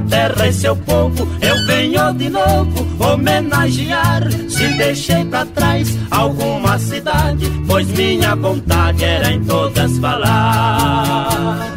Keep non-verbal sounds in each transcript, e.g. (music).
Terra e seu povo, eu venho de novo homenagear. Se deixei pra trás alguma cidade, pois minha vontade era em todas falar.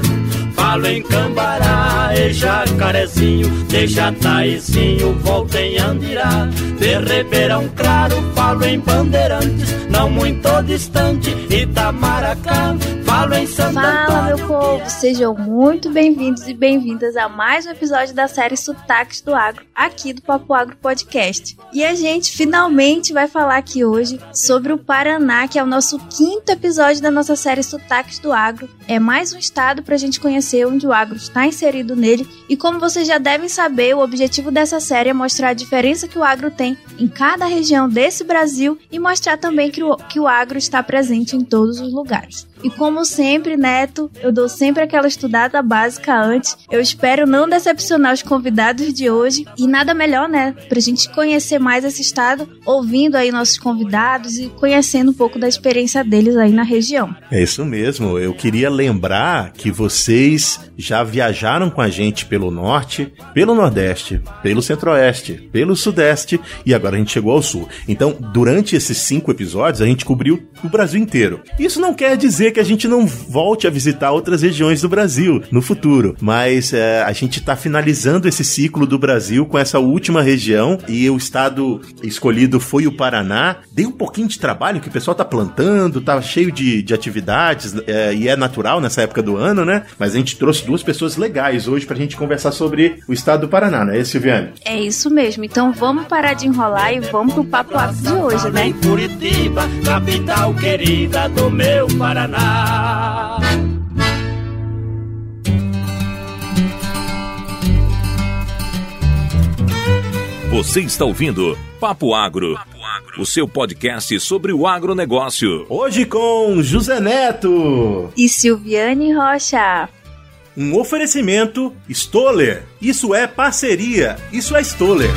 Falo em Cambará e Jacarezinho, de Jataizinho, volto em Andirá. De Ribeirão Claro, falo em Bandeirantes, não muito distante, Itamaracá. Falo em Santa Fala, meu povo! Sejam muito bem-vindos e bem-vindas a mais um episódio da série Sotaques do Agro, aqui do Papo Agro Podcast. E a gente finalmente vai falar aqui hoje sobre o Paraná, que é o nosso quinto episódio da nossa série Sotaques do Agro. É mais um estado para a gente conhecer onde o agro está inserido nele. E como vocês já devem saber, o objetivo dessa série é mostrar a diferença que o agro tem em cada região desse Brasil e mostrar também que o, que o agro está presente em todos os lugares. E como sempre, Neto, eu dou sempre aquela estudada básica antes. Eu espero não decepcionar os convidados de hoje. E nada melhor, né? Pra gente conhecer mais esse estado, ouvindo aí nossos convidados e conhecendo um pouco da experiência deles aí na região. É isso mesmo. Eu queria lembrar que vocês já viajaram com a gente pelo norte, pelo nordeste, pelo centro-oeste, pelo sudeste e agora a gente chegou ao sul. Então, durante esses cinco episódios, a gente cobriu o Brasil inteiro. Isso não quer dizer que a gente não volte a visitar outras regiões do Brasil no futuro, mas é, a gente está finalizando esse ciclo do Brasil com essa última região e o estado escolhido foi o Paraná. Deu um pouquinho de trabalho que o pessoal tá plantando, tá cheio de, de atividades é, e é natural nessa época do ano, né? Mas a gente trouxe duas pessoas legais hoje pra gente conversar sobre o estado do Paraná, não é, Silviane? É isso mesmo. Então vamos parar de enrolar e vamos pro papo de hoje, né? Curitiba, capital querida do meu Paraná. Você está ouvindo Papo Agro, o seu podcast sobre o agronegócio. Hoje com José Neto e Silviane Rocha. Um oferecimento Stoller. Isso é parceria. Isso é Stoller.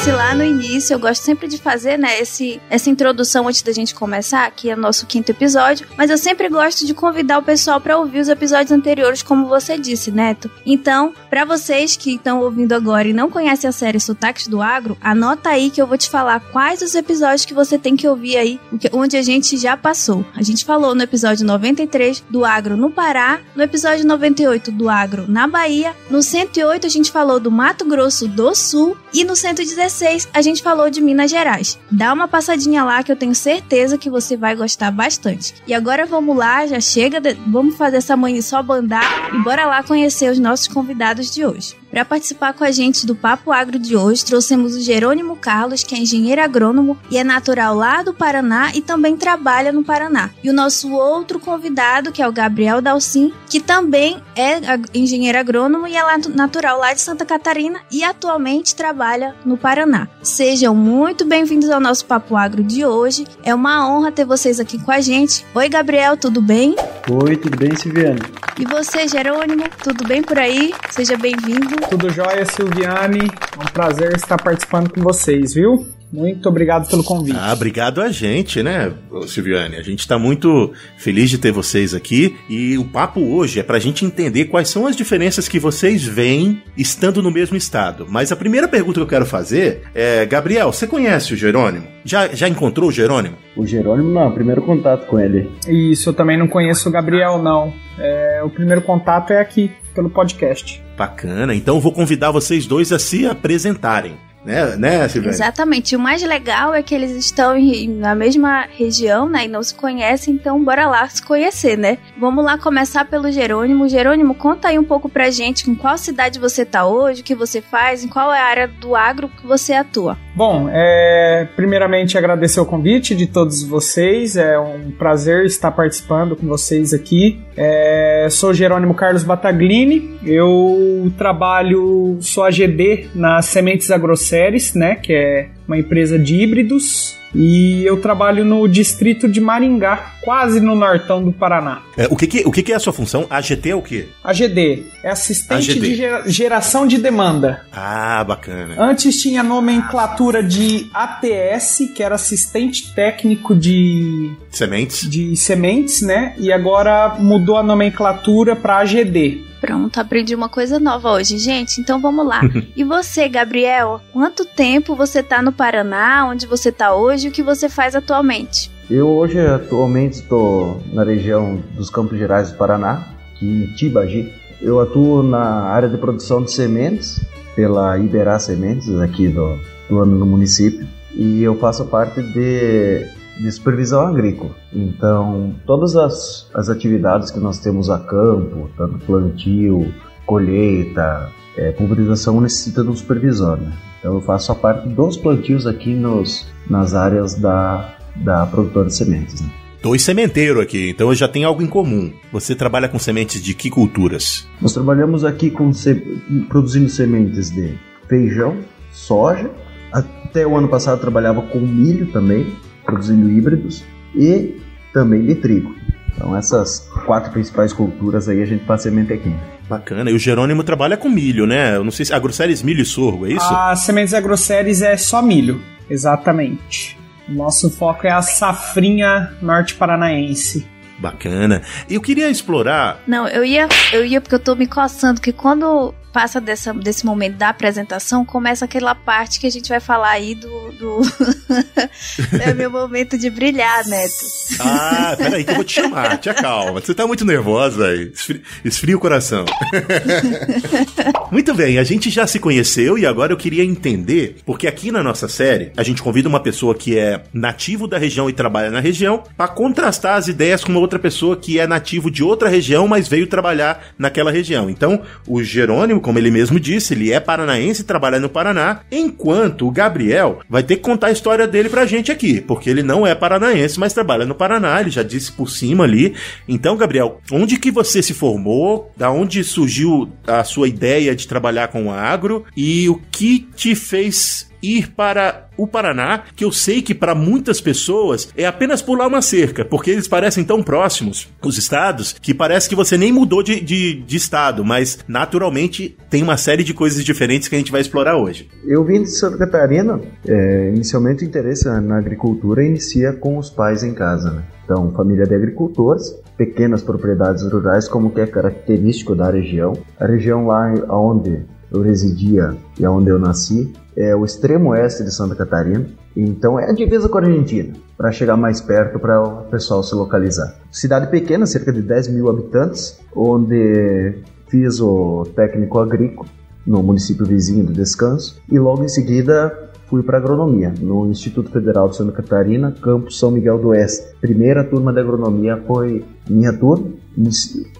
Disse lá no início, eu gosto sempre de fazer, né, esse, essa introdução antes da gente começar, que é o nosso quinto episódio, mas eu sempre gosto de convidar o pessoal para ouvir os episódios anteriores, como você disse, Neto. Então, para vocês que estão ouvindo agora e não conhecem a série Sotaques do Agro, anota aí que eu vou te falar quais os episódios que você tem que ouvir aí, onde a gente já passou. A gente falou no episódio 93 do Agro no Pará, no episódio 98 do Agro na Bahia, no 108 a gente falou do Mato Grosso do Sul e no 119 16 a gente falou de Minas Gerais. Dá uma passadinha lá que eu tenho certeza que você vai gostar bastante. E agora vamos lá, já chega, de... vamos fazer essa manhã só bandar e bora lá conhecer os nossos convidados de hoje. Para participar com a gente do Papo Agro de hoje, trouxemos o Jerônimo Carlos, que é engenheiro agrônomo e é natural lá do Paraná e também trabalha no Paraná. E o nosso outro convidado, que é o Gabriel Dalcin, que também é engenheiro agrônomo e é natural lá de Santa Catarina e atualmente trabalha no Paraná. Sejam muito bem-vindos ao nosso Papo Agro de hoje. É uma honra ter vocês aqui com a gente. Oi, Gabriel, tudo bem? Oi, tudo bem, Silviane? E você, Jerônimo, tudo bem por aí? Seja bem-vindo. Tudo jóia, Silviane. É um prazer estar participando com vocês, viu? Muito obrigado pelo convite. Ah, obrigado a gente, né, Silviane? A gente está muito feliz de ter vocês aqui e o papo hoje é para a gente entender quais são as diferenças que vocês veem estando no mesmo estado. Mas a primeira pergunta que eu quero fazer é, Gabriel, você conhece o Jerônimo? Já, já encontrou o Jerônimo? O Jerônimo não, primeiro contato com ele. Isso, eu também não conheço o Gabriel, não. É, o primeiro contato é aqui, pelo podcast. Bacana, então eu vou convidar vocês dois a se apresentarem. Né, né Silvia? Exatamente. O mais legal é que eles estão na mesma região, né? E não se conhecem, então bora lá se conhecer, né? Vamos lá começar pelo Jerônimo. Jerônimo, conta aí um pouco pra gente em qual cidade você tá hoje, o que você faz, em qual é a área do agro que você atua. Bom, é, primeiramente agradecer o convite de todos vocês. É um prazer estar participando com vocês aqui. É, sou Jerônimo Carlos Bataglini. Eu trabalho, sou AGD nas Sementes Agrosséries, né? Que é uma empresa de híbridos e eu trabalho no distrito de Maringá, quase no nortão do Paraná. É, o que, que, o que, que é a sua função? AGT é o quê? AGD é assistente AGD. de gera- geração de demanda. Ah, bacana. Antes tinha a nomenclatura de ATS, que era assistente técnico de, Sementes? de sementes, né? E agora mudou a nomenclatura para AGD. Pronto, aprendi uma coisa nova hoje, gente. Então vamos lá. (laughs) e você, Gabriel, quanto tempo você tá no Paraná? Onde você tá hoje? O que você faz atualmente? Eu hoje atualmente estou na região dos Campos Gerais do Paraná, aqui em Tibagi. Eu atuo na área de produção de sementes pela Iberá Sementes aqui do, do ano no município e eu faço parte de, de supervisão agrícola. Então todas as, as atividades que nós temos a campo, tanto plantio, colheita, é, pulverização necessita de um supervisor. Né? Então eu faço a parte dos plantios aqui nos, nas áreas da, da produtora de sementes. Né? Dois sementeiros aqui, então já tem algo em comum. Você trabalha com sementes de que culturas? Nós trabalhamos aqui com se- produzindo sementes de feijão, soja. Até o ano passado trabalhava com milho também, produzindo híbridos e também de trigo. Então essas quatro principais culturas aí a gente faz semente aqui. Bacana. E o Jerônimo trabalha com milho, né? Eu não sei se. Agroceres milho e sorgo, é isso? A Sementes Agroceres é só milho, exatamente. O nosso foco é a safrinha norte paranaense. Bacana. Eu queria explorar. Não, eu ia, eu ia porque eu tô me coçando, que quando passa dessa, desse momento da apresentação, começa aquela parte que a gente vai falar aí do. do... (laughs) é meu momento de brilhar, Neto. Ah, peraí, que eu vou te chamar. Te acalma. Você tá muito nervosa aí. Esfria, esfria o coração. (laughs) muito bem, a gente já se conheceu e agora eu queria entender, porque aqui na nossa série, a gente convida uma pessoa que é nativo da região e trabalha na região, para contrastar as ideias com uma outra pessoa que é nativo de outra região, mas veio trabalhar naquela região. Então, o Jerônimo, como ele mesmo disse, ele é paranaense e trabalha no Paraná, enquanto o Gabriel vai ter que contar a história dele pra gente aqui, porque ele não é paranaense, mas trabalha no Paraná, ele já disse por cima ali. Então, Gabriel, onde que você se formou? Da onde surgiu a sua ideia de trabalhar com o agro e o que te fez ir para o Paraná, que eu sei que para muitas pessoas é apenas pular uma cerca, porque eles parecem tão próximos, os estados, que parece que você nem mudou de, de, de estado, mas naturalmente tem uma série de coisas diferentes que a gente vai explorar hoje. Eu vim de Santa Catarina, é, inicialmente o interesse na agricultura inicia com os pais em casa, né? Então, família de agricultores, pequenas propriedades rurais, como que é característico da região. A região lá onde eu residia e onde eu nasci é o extremo oeste de Santa Catarina, então é a divisa com a Argentina, para chegar mais perto para o pessoal se localizar. Cidade pequena, cerca de 10 mil habitantes, onde fiz o técnico agrícola no município vizinho de Descanso e logo em seguida fui para agronomia no Instituto Federal de Santa Catarina, campus São Miguel do Oeste. Primeira turma de agronomia foi minha turma.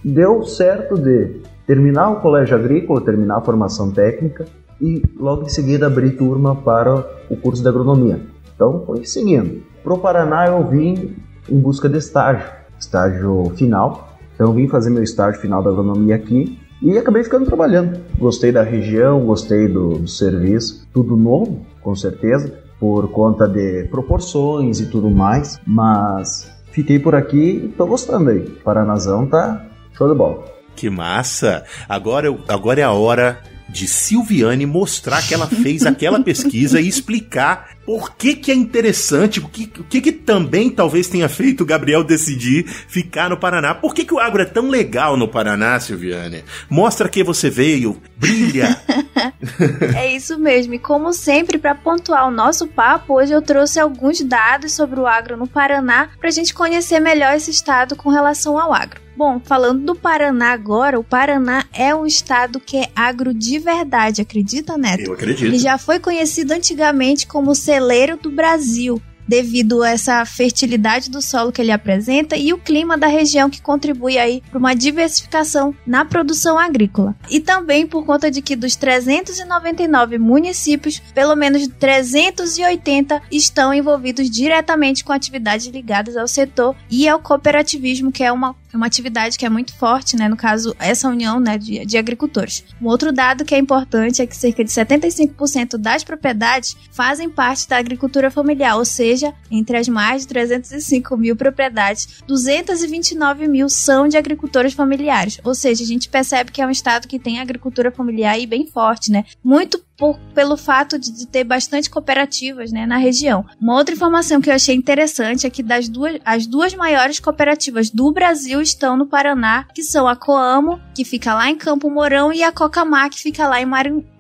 Deu certo de terminar o colégio agrícola, terminar a formação técnica e logo em seguida abrir turma para o curso de agronomia. Então foi seguindo. Pro Paraná eu vim em busca de estágio, estágio final. Então vim fazer meu estágio final da agronomia aqui e acabei ficando trabalhando. Gostei da região, gostei do, do serviço, tudo novo, com certeza, por conta de proporções e tudo mais, mas fiquei por aqui e tô gostando aí. Paranazão tá show de bola. Que massa! Agora, eu, agora é a hora de Silviane mostrar que ela fez aquela (laughs) pesquisa e explicar por que, que é interessante, o que, o que, que também talvez tenha feito o Gabriel decidir ficar no Paraná. Por que, que o agro é tão legal no Paraná, Silviane? Mostra que você veio, brilha. (laughs) É isso mesmo. E como sempre, para pontuar o nosso papo, hoje eu trouxe alguns dados sobre o agro no Paraná para a gente conhecer melhor esse estado com relação ao agro. Bom, falando do Paraná agora, o Paraná é um estado que é agro de verdade, acredita, Neto? Eu acredito. Ele já foi conhecido antigamente como celeiro do Brasil. devido a essa fertilidade do solo que ele apresenta e o clima da região que contribui aí para uma diversificação na produção agrícola. E também por conta de que dos 399 municípios, pelo menos 380 estão envolvidos diretamente com atividades ligadas ao setor e ao cooperativismo, que é uma é uma atividade que é muito forte, né? No caso, essa união né, de, de agricultores. Um outro dado que é importante é que cerca de 75% das propriedades fazem parte da agricultura familiar, ou seja, entre as mais de 305 mil propriedades, 229 mil são de agricultores familiares. Ou seja, a gente percebe que é um estado que tem agricultura familiar aí bem forte, né? Muito por, pelo fato de, de, ter bastante cooperativas né, na região. Uma outra informação que eu achei interessante é que das duas, as duas maiores cooperativas do Brasil estão no Paraná, que são a Coamo, que fica lá em Campo Mourão, e a Cocamar, que fica lá em,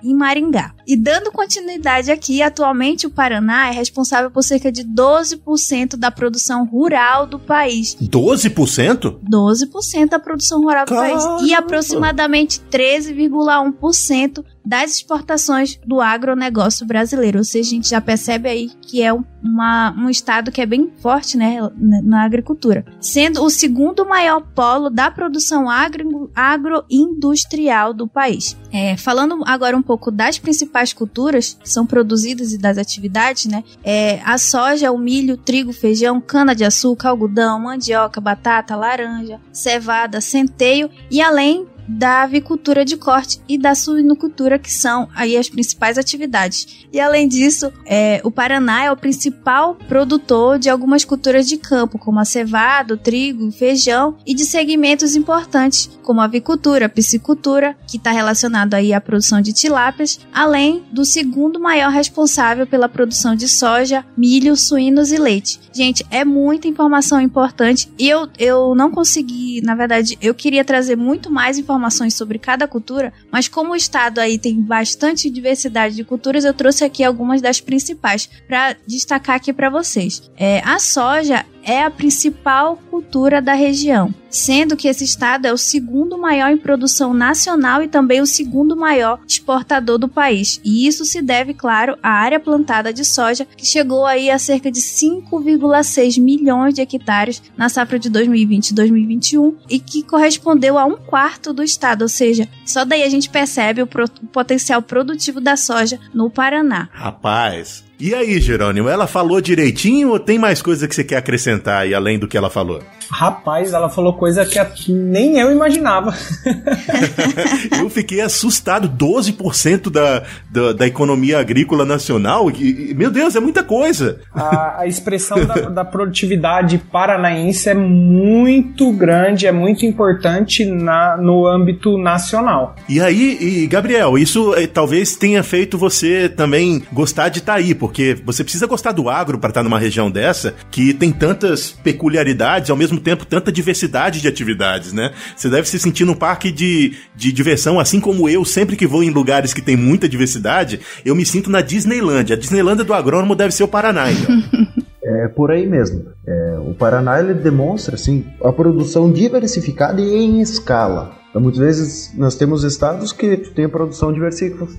em Maringá. E dando continuidade aqui, atualmente o Paraná é responsável por cerca de 12% da produção rural do país. 12%? 12% da produção rural do Caramba. país. E aproximadamente 13,1% das exportações do agronegócio brasileiro. Ou seja, a gente já percebe aí que é uma, um estado que é bem forte né, na agricultura. Sendo o segundo maior polo da produção agro, agroindustrial do país. É, falando agora um pouco das principais culturas que são produzidas e das atividades, né? É, a soja, o milho, trigo, feijão, cana-de-açúcar, algodão, mandioca, batata, laranja, cevada, centeio e além da avicultura de corte e da suinocultura, que são aí as principais atividades. E além disso, é, o Paraná é o principal produtor de algumas culturas de campo, como a cevada, trigo, feijão e de segmentos importantes, como a avicultura, a piscicultura, que está relacionado aí à produção de tilápias, além do segundo maior responsável pela produção de soja, milho, suínos e leite. Gente, é muita informação importante e eu, eu não consegui, na verdade, eu queria trazer muito mais informações sobre cada cultura, mas como o estado aí tem bastante diversidade de culturas, eu trouxe aqui algumas das principais para destacar aqui para vocês. É, a soja é a principal cultura da região, sendo que esse estado é o segundo maior em produção nacional e também o segundo maior exportador do país. E isso se deve, claro, à área plantada de soja, que chegou aí a cerca de 5,6 milhões de hectares na safra de 2020-2021 e que correspondeu a um quarto do estado, ou seja, só daí a gente percebe o, pro o potencial produtivo da soja no Paraná. Rapaz, e aí, Jerônimo, ela falou direitinho ou tem mais coisa que você quer acrescentar aí, além do que ela falou? Rapaz, ela falou coisa que nem eu imaginava. (laughs) eu fiquei assustado. 12% da, da, da, economia agrícola nacional. E, meu Deus, é muita coisa. A, a expressão (laughs) da, da, produtividade paranaense é muito grande, é muito importante na, no âmbito nacional. E aí, e, Gabriel, isso eh, talvez tenha feito você também gostar de estar tá aí, porque você precisa gostar do agro para estar tá numa região dessa que tem tantas peculiaridades, ao mesmo tempo tanta diversidade de atividades, né? Você deve se sentir num parque de, de diversão, assim como eu, sempre que vou em lugares que tem muita diversidade, eu me sinto na Disneylandia. A Disneylandia do agrônomo deve ser o Paraná, então. (laughs) É por aí mesmo. É, o Paraná ele demonstra assim a produção diversificada e em escala. Então, muitas vezes nós temos estados que têm produção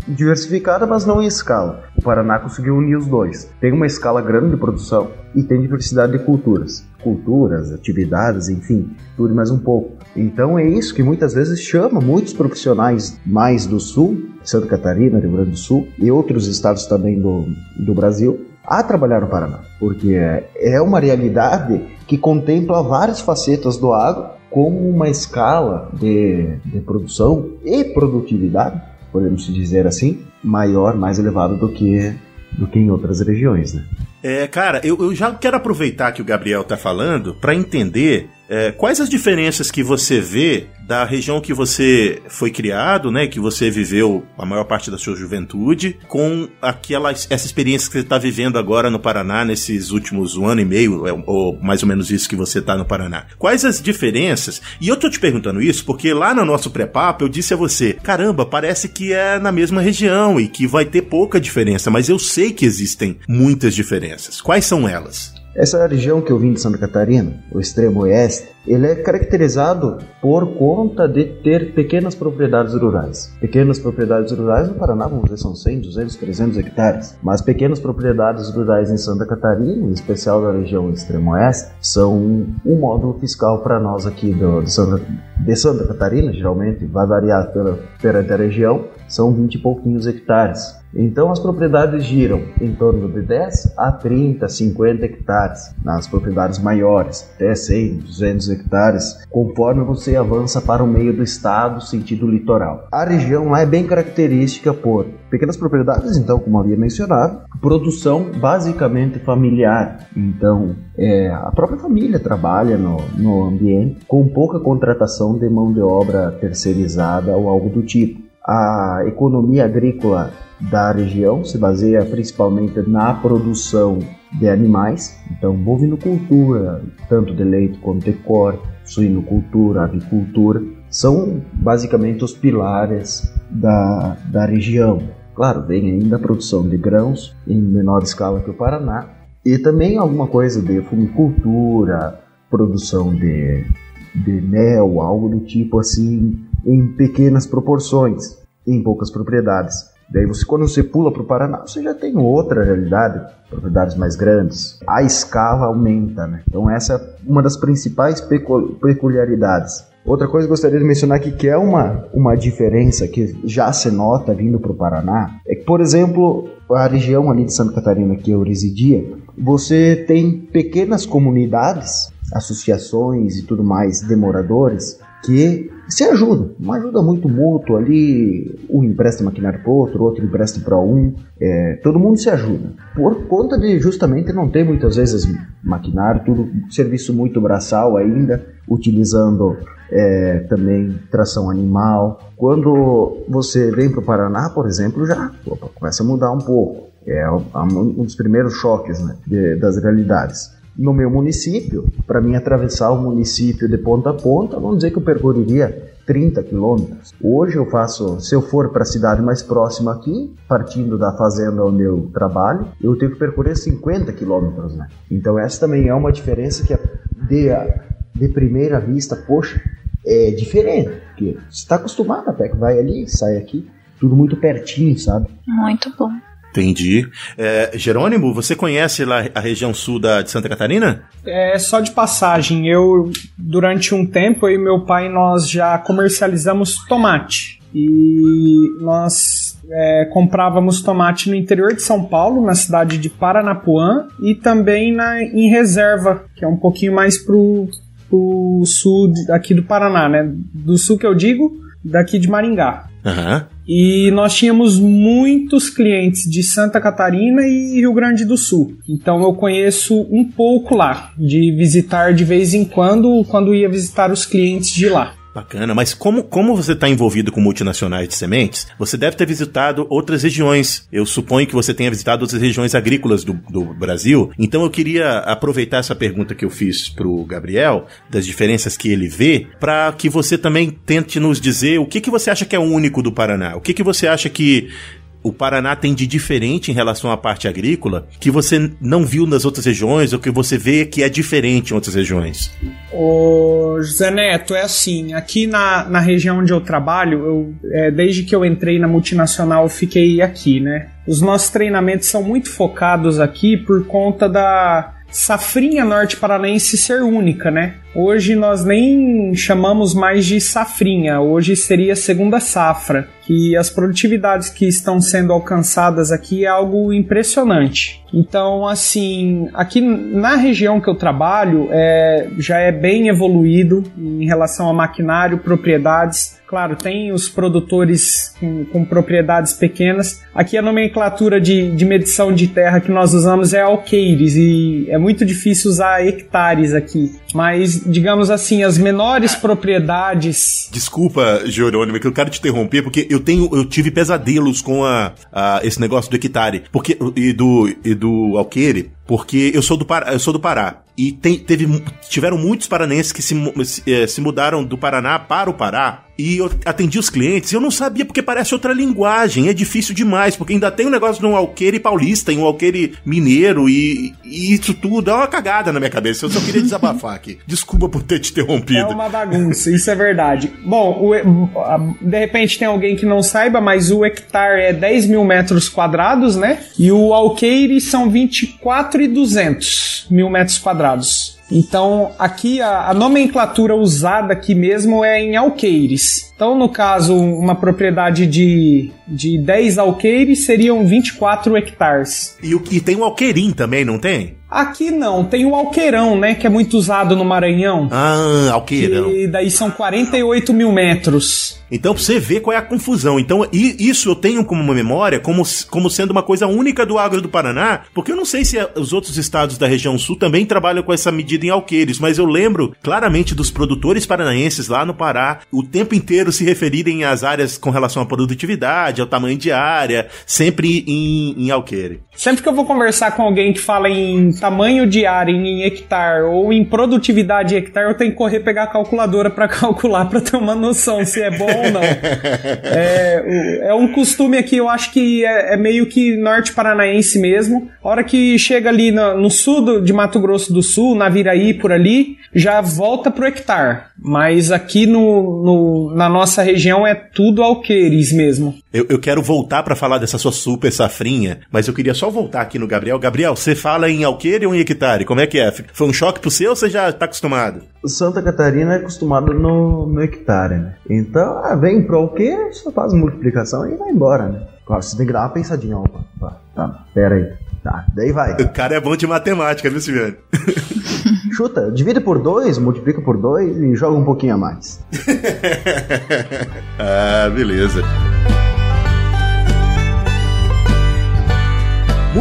diversificada, mas não em escala. O Paraná conseguiu unir os dois. Tem uma escala grande de produção e tem diversidade de culturas. Culturas, atividades, enfim, tudo mais um pouco. Então é isso que muitas vezes chama muitos profissionais mais do sul, Santa Catarina, Rio Grande do Sul e outros estados também do, do Brasil, a trabalhar no Paraná, porque é uma realidade que contempla várias facetas do agro como uma escala de, de produção e produtividade, podemos dizer assim, maior, mais elevada do que do que em outras regiões, né? É, cara, eu, eu já quero aproveitar que o Gabriel está falando para entender é, quais as diferenças que você vê da região que você foi criado, né, que você viveu a maior parte da sua juventude, com aquela essa experiência que você está vivendo agora no Paraná nesses últimos um ano e meio, é, ou mais ou menos isso que você está no Paraná? Quais as diferenças? E eu tô te perguntando isso porque lá no nosso pré-papo eu disse a você, caramba, parece que é na mesma região e que vai ter pouca diferença, mas eu sei que existem muitas diferenças. Quais são elas? Essa região que eu vim de Santa Catarina, o extremo oeste, ele é caracterizado por conta de ter pequenas propriedades rurais. Pequenas propriedades rurais no Paraná, vamos dizer, são 100, 200, 300 hectares. Mas pequenas propriedades rurais em Santa Catarina, em especial da região extremo oeste, são um módulo fiscal para nós aqui do, de, Santa, de Santa Catarina, geralmente vai variar pela, perante a região, são 20 e pouquinhos hectares. Então as propriedades giram em torno de 10 a 30, 50 hectares nas propriedades maiores, até 100, 200 hectares, conforme você avança para o meio do estado, sentido litoral. A região lá é bem característica por pequenas propriedades, então, como havia mencionado, produção basicamente familiar. Então, é, a própria família trabalha no, no ambiente com pouca contratação de mão de obra terceirizada ou algo do tipo. A economia agrícola da região se baseia principalmente na produção de animais, então bovinocultura, tanto de leite quanto de corte, suinocultura, avicultura, são basicamente os pilares da, da região. Claro, vem ainda a produção de grãos em menor escala que o Paraná e também alguma coisa de fumicultura, produção de, de mel, algo do tipo assim, em pequenas proporções, em poucas propriedades. Daí você, quando você pula para o Paraná, você já tem outra realidade, propriedades mais grandes. A escala aumenta, né? Então essa é uma das principais peculiaridades. Outra coisa que eu gostaria de mencionar aqui, que é uma, uma diferença que já se nota vindo para o Paraná, é que, por exemplo, a região ali de Santa Catarina que eu residia, você tem pequenas comunidades, associações e tudo mais de moradores que se ajudam, uma ajuda muito mútua ali, um empresta maquinário para outro, outro empresta para um, é, todo mundo se ajuda. Por conta de justamente não ter muitas vezes maquinário, tudo serviço muito braçal ainda, utilizando é, também tração animal. Quando você vem para o Paraná, por exemplo, já opa, começa a mudar um pouco. É um dos primeiros choques né, de, das realidades no meu município, para mim atravessar o município de ponta a ponta, vamos dizer que eu percorreria 30 quilômetros. Hoje eu faço, se eu for para a cidade mais próxima aqui, partindo da fazenda onde eu trabalho, eu tenho que percorrer 50 quilômetros, né? Então essa também é uma diferença que de, de primeira vista, poxa, é diferente, porque você está acostumado até que vai ali, sai aqui, tudo muito pertinho, sabe? Muito bom. Entendi. É, Jerônimo, você conhece lá a região sul da, de Santa Catarina? É só de passagem. Eu, durante um tempo, eu e meu pai, nós já comercializamos tomate. E nós é, comprávamos tomate no interior de São Paulo, na cidade de Paranapuã, e também na, em reserva, que é um pouquinho mais pro, pro sul aqui do Paraná, né? Do sul que eu digo, daqui de Maringá. Uhum. E nós tínhamos muitos clientes de Santa Catarina e Rio Grande do Sul. Então eu conheço um pouco lá, de visitar de vez em quando, quando ia visitar os clientes de lá. Bacana, mas como, como você está envolvido com multinacionais de sementes, você deve ter visitado outras regiões. Eu suponho que você tenha visitado outras regiões agrícolas do, do Brasil. Então eu queria aproveitar essa pergunta que eu fiz para o Gabriel, das diferenças que ele vê, para que você também tente nos dizer o que, que você acha que é único do Paraná. O que, que você acha que o Paraná tem de diferente em relação à parte agrícola que você não viu nas outras regiões ou que você vê que é diferente em outras regiões? O José Neto, é assim, aqui na, na região onde eu trabalho, eu, é, desde que eu entrei na multinacional, eu fiquei aqui, né? Os nossos treinamentos são muito focados aqui por conta da safrinha norte paranense ser única, né? Hoje nós nem chamamos mais de safrinha, hoje seria segunda safra, que as produtividades que estão sendo alcançadas aqui é algo impressionante. Então, assim, aqui na região que eu trabalho é, já é bem evoluído em relação a maquinário, propriedades. Claro, tem os produtores com, com propriedades pequenas. Aqui a nomenclatura de, de medição de terra que nós usamos é alqueires e é muito difícil usar hectares aqui. Mas digamos assim, as menores propriedades. Desculpa, Jerônimo, que eu quero te interromper, porque eu tenho, eu tive pesadelos com a, a esse negócio do hectare, porque e do e do alqueire, porque eu sou do Pará, eu sou do Pará e tem, teve, tiveram muitos paranenses que se, se, eh, se mudaram do Paraná para o Pará e eu atendi os clientes e eu não sabia porque parece outra linguagem, é difícil demais, porque ainda tem um negócio de um alqueire paulista, e um alqueire mineiro e, e isso tudo é uma cagada na minha cabeça. Eu só queria desabafar aqui. (laughs) Desculpa por ter te interrompido. É uma bagunça, isso é verdade. Bom, o, de repente tem alguém que não saiba, mas o hectare é 10 mil metros quadrados, né? E o alqueire são 24,200 mil metros quadrados. Então, aqui a, a, nomenclatura usada aqui mesmo é em alqueires. Então, no caso, uma propriedade de, de 10 alqueires seriam 24 hectares. E, e tem o alqueirim também, não tem? Aqui não, tem o alqueirão, né? Que é muito usado no Maranhão. Ah, alqueirão. E daí são 48 mil metros. Então, pra você ver qual é a confusão. Então, isso eu tenho como uma memória como, como sendo uma coisa única do agro do Paraná, porque eu não sei se os outros estados da região sul também trabalham com essa medida em alqueires, mas eu lembro claramente dos produtores paranaenses lá no Pará o tempo inteiro se referirem às áreas com relação à produtividade, ao tamanho de área, sempre em, em alqueire. Sempre que eu vou conversar com alguém que fala em tamanho de área em hectare ou em produtividade em hectare, eu tenho que correr pegar a calculadora para (laughs) calcular para ter uma noção se é bom ou não. é, é, um costume aqui, eu acho que é, é, meio que norte paranaense mesmo. A hora que chega ali no, no sul do, de Mato Grosso do Sul, na Viraí por ali, já volta pro hectare. Mas aqui no, no na nossa região é tudo alqueires mesmo. Eu, eu quero voltar para falar dessa sua super safrinha, mas eu queria só voltar aqui no Gabriel. Gabriel, você fala em alqueire ou em hectare? Como é que é? Foi um choque pro seu ou você já tá acostumado? Santa Catarina é acostumado no, no hectare, né? Então, ah, vem pro alqueire, só faz multiplicação e vai embora, né? Claro, você tem que dar uma pensadinha, opa, tá, tá, pera aí. Tá, daí vai. O cara é bom de matemática, viu, Silviano? (laughs) Chuta, divide por dois, multiplica por dois e joga um pouquinho a mais. (laughs) ah, beleza.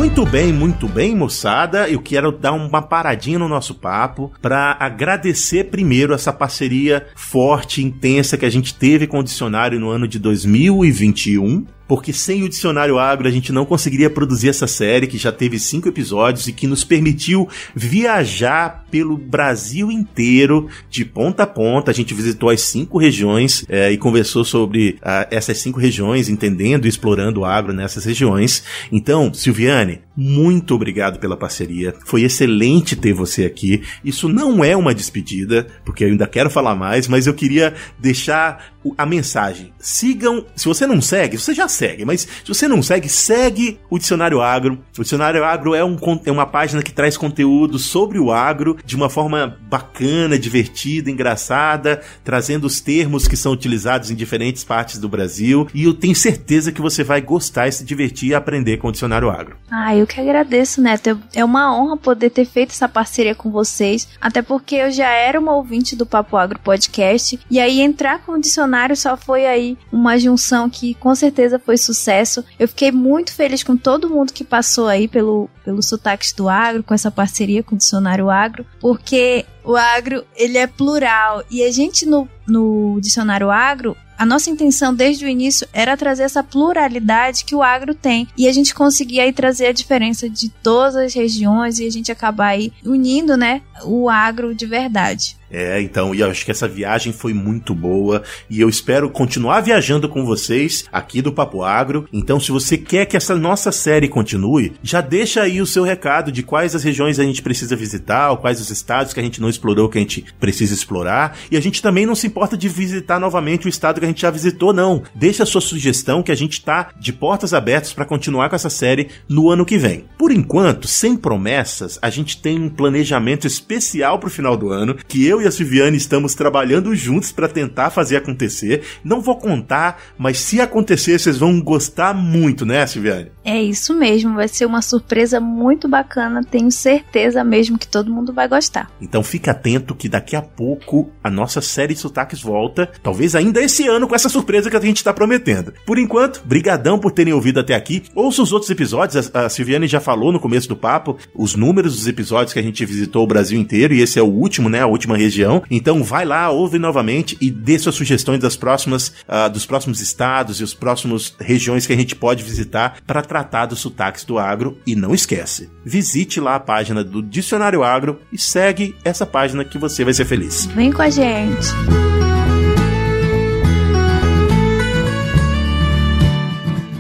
Muito bem, muito bem, moçada. Eu quero dar uma paradinha no nosso papo para agradecer primeiro essa parceria forte, intensa que a gente teve com o dicionário no ano de 2021 porque sem o Dicionário Agro a gente não conseguiria produzir essa série que já teve cinco episódios e que nos permitiu viajar pelo Brasil inteiro, de ponta a ponta. A gente visitou as cinco regiões é, e conversou sobre uh, essas cinco regiões, entendendo e explorando o agro nessas regiões. Então, Silviane, muito obrigado pela parceria. Foi excelente ter você aqui. Isso não é uma despedida, porque eu ainda quero falar mais, mas eu queria deixar a mensagem. Sigam, se você não segue, você já segue, mas se você não segue, segue o Dicionário Agro. O Dicionário Agro é, um, é uma página que traz conteúdo sobre o agro de uma forma bacana, divertida, engraçada, trazendo os termos que são utilizados em diferentes partes do Brasil. E eu tenho certeza que você vai gostar e se divertir e aprender com o Dicionário Agro. Ah, eu que agradeço, Neto. É uma honra poder ter feito essa parceria com vocês, até porque eu já era uma ouvinte do Papo Agro Podcast, e aí entrar com o Dicionário só foi aí uma junção que com certeza foi sucesso. Eu fiquei muito feliz com todo mundo que passou aí pelo, pelo Sotaques do Agro, com essa parceria com o Dicionário Agro, porque o agro ele é plural e a gente no, no Dicionário Agro a nossa intenção desde o início era trazer essa pluralidade que o agro tem e a gente conseguir aí trazer a diferença de todas as regiões e a gente acabar aí unindo, né, o agro de verdade. É, então, e eu acho que essa viagem foi muito boa e eu espero continuar viajando com vocês aqui do Papo Agro. Então, se você quer que essa nossa série continue, já deixa aí o seu recado de quais as regiões a gente precisa visitar, ou quais os estados que a gente não explorou que a gente precisa explorar. E a gente também não se importa de visitar novamente o estado que a gente já visitou, não. Deixa a sua sugestão que a gente tá de portas abertas para continuar com essa série no ano que vem. Por enquanto, sem promessas, a gente tem um planejamento especial pro final do ano que eu e a Silviane estamos trabalhando juntos para tentar fazer acontecer. Não vou contar, mas se acontecer, vocês vão gostar muito, né, Silviane? É isso mesmo, vai ser uma surpresa muito bacana, tenho certeza mesmo que todo mundo vai gostar. Então fica atento que daqui a pouco a nossa série de sotaques volta, talvez ainda esse ano com essa surpresa que a gente está prometendo. Por enquanto, brigadão por terem ouvido até aqui. Ouça os outros episódios, a, a Silviane já falou no começo do papo os números dos episódios que a gente visitou o Brasil inteiro e esse é o último, né, a última região região. Então vai lá, ouve novamente e dê suas sugestões das próximas, uh, dos próximos estados e os próximos regiões que a gente pode visitar para tratar dos sotaques do agro. E não esquece, visite lá a página do Dicionário Agro e segue essa página que você vai ser feliz. Vem com a gente!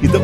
Então,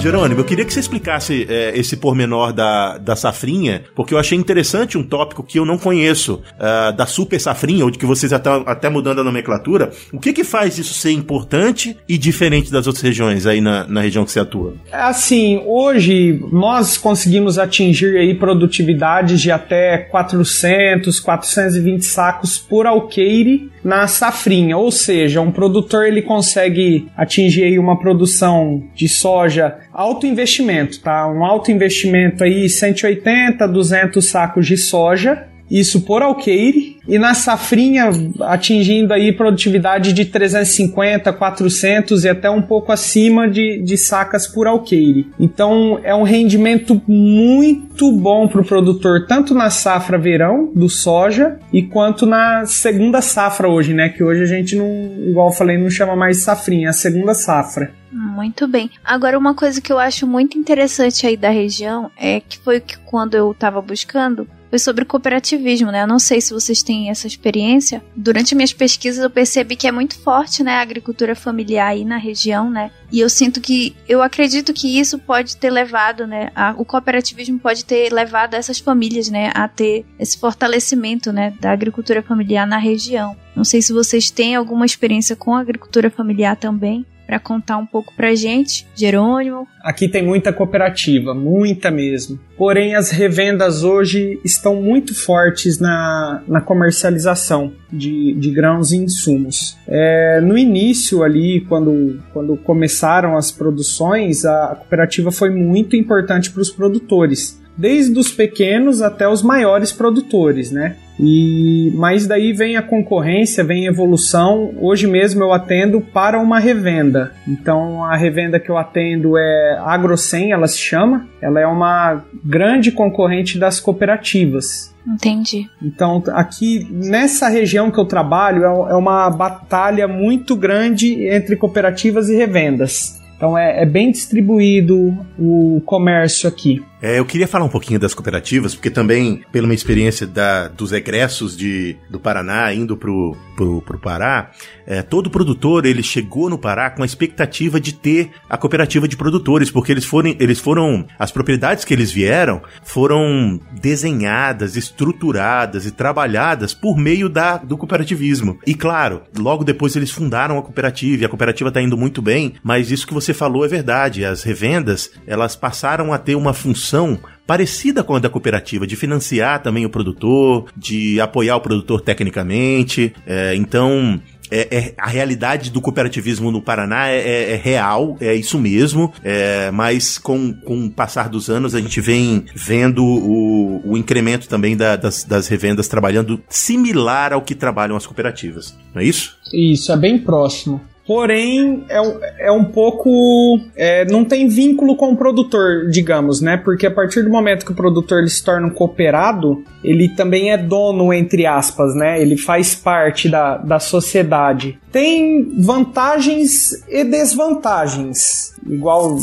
Jerônimo, eu queria que você explicasse é, esse pormenor da, da safrinha, porque eu achei interessante um tópico que eu não conheço, uh, da super safrinha, ou de que vocês até, até mudando a nomenclatura. O que que faz isso ser importante e diferente das outras regiões aí na, na região que você atua? Assim, hoje nós conseguimos atingir aí produtividades de até 400, 420 sacos por alqueire na safrinha, ou seja, um produtor ele consegue atingir aí uma produção de soja alto investimento, tá? Um alto investimento aí 180, 200 sacos de soja isso por alqueire, e na safrinha atingindo aí produtividade de 350, 400 e até um pouco acima de, de sacas por alqueire. Então é um rendimento muito bom para o produtor, tanto na safra verão do soja e quanto na segunda safra hoje, né? Que hoje a gente não, igual eu falei, não chama mais safrinha, é a segunda safra. Muito bem. Agora, uma coisa que eu acho muito interessante aí da região é que foi que quando eu estava buscando, foi sobre cooperativismo, né? Eu não sei se vocês têm essa experiência. Durante minhas pesquisas eu percebi que é muito forte, né, a agricultura familiar aí na região, né? E eu sinto que, eu acredito que isso pode ter levado, né, a, o cooperativismo pode ter levado essas famílias, né, a ter esse fortalecimento, né, da agricultura familiar na região. Não sei se vocês têm alguma experiência com a agricultura familiar também para contar um pouco pra gente, Jerônimo. Aqui tem muita cooperativa, muita mesmo. Porém, as revendas hoje estão muito fortes na, na comercialização de, de grãos e insumos. É, no início ali, quando, quando começaram as produções, a, a cooperativa foi muito importante para os produtores desde os pequenos até os maiores produtores, né? E mas daí vem a concorrência, vem a evolução. Hoje mesmo eu atendo para uma revenda. Então a revenda que eu atendo é AgroSem, ela se chama. Ela é uma grande concorrente das cooperativas. Entendi. Então, aqui nessa região que eu trabalho, é, é uma batalha muito grande entre cooperativas e revendas. Então, é, é bem distribuído o comércio aqui. É, eu queria falar um pouquinho das cooperativas, porque também, pela minha experiência da, dos egressos de, do Paraná indo pro, pro, pro Pará, é, todo produtor ele chegou no Pará com a expectativa de ter a cooperativa de produtores, porque eles foram, eles foram as propriedades que eles vieram foram desenhadas, estruturadas e trabalhadas por meio da, do cooperativismo. E claro, logo depois eles fundaram a cooperativa e a cooperativa está indo muito bem, mas isso que você falou é verdade. As revendas elas passaram a ter uma função função parecida com a da cooperativa, de financiar também o produtor, de apoiar o produtor tecnicamente. É, então, é, é, a realidade do cooperativismo no Paraná é, é, é real, é isso mesmo, é, mas com, com o passar dos anos a gente vem vendo o, o incremento também da, das, das revendas trabalhando similar ao que trabalham as cooperativas, não é isso? Isso, é bem próximo porém é, é um pouco. É, não tem vínculo com o produtor, digamos, né? Porque a partir do momento que o produtor ele se torna um cooperado, ele também é dono, entre aspas, né? Ele faz parte da, da sociedade. Tem vantagens e desvantagens. Igual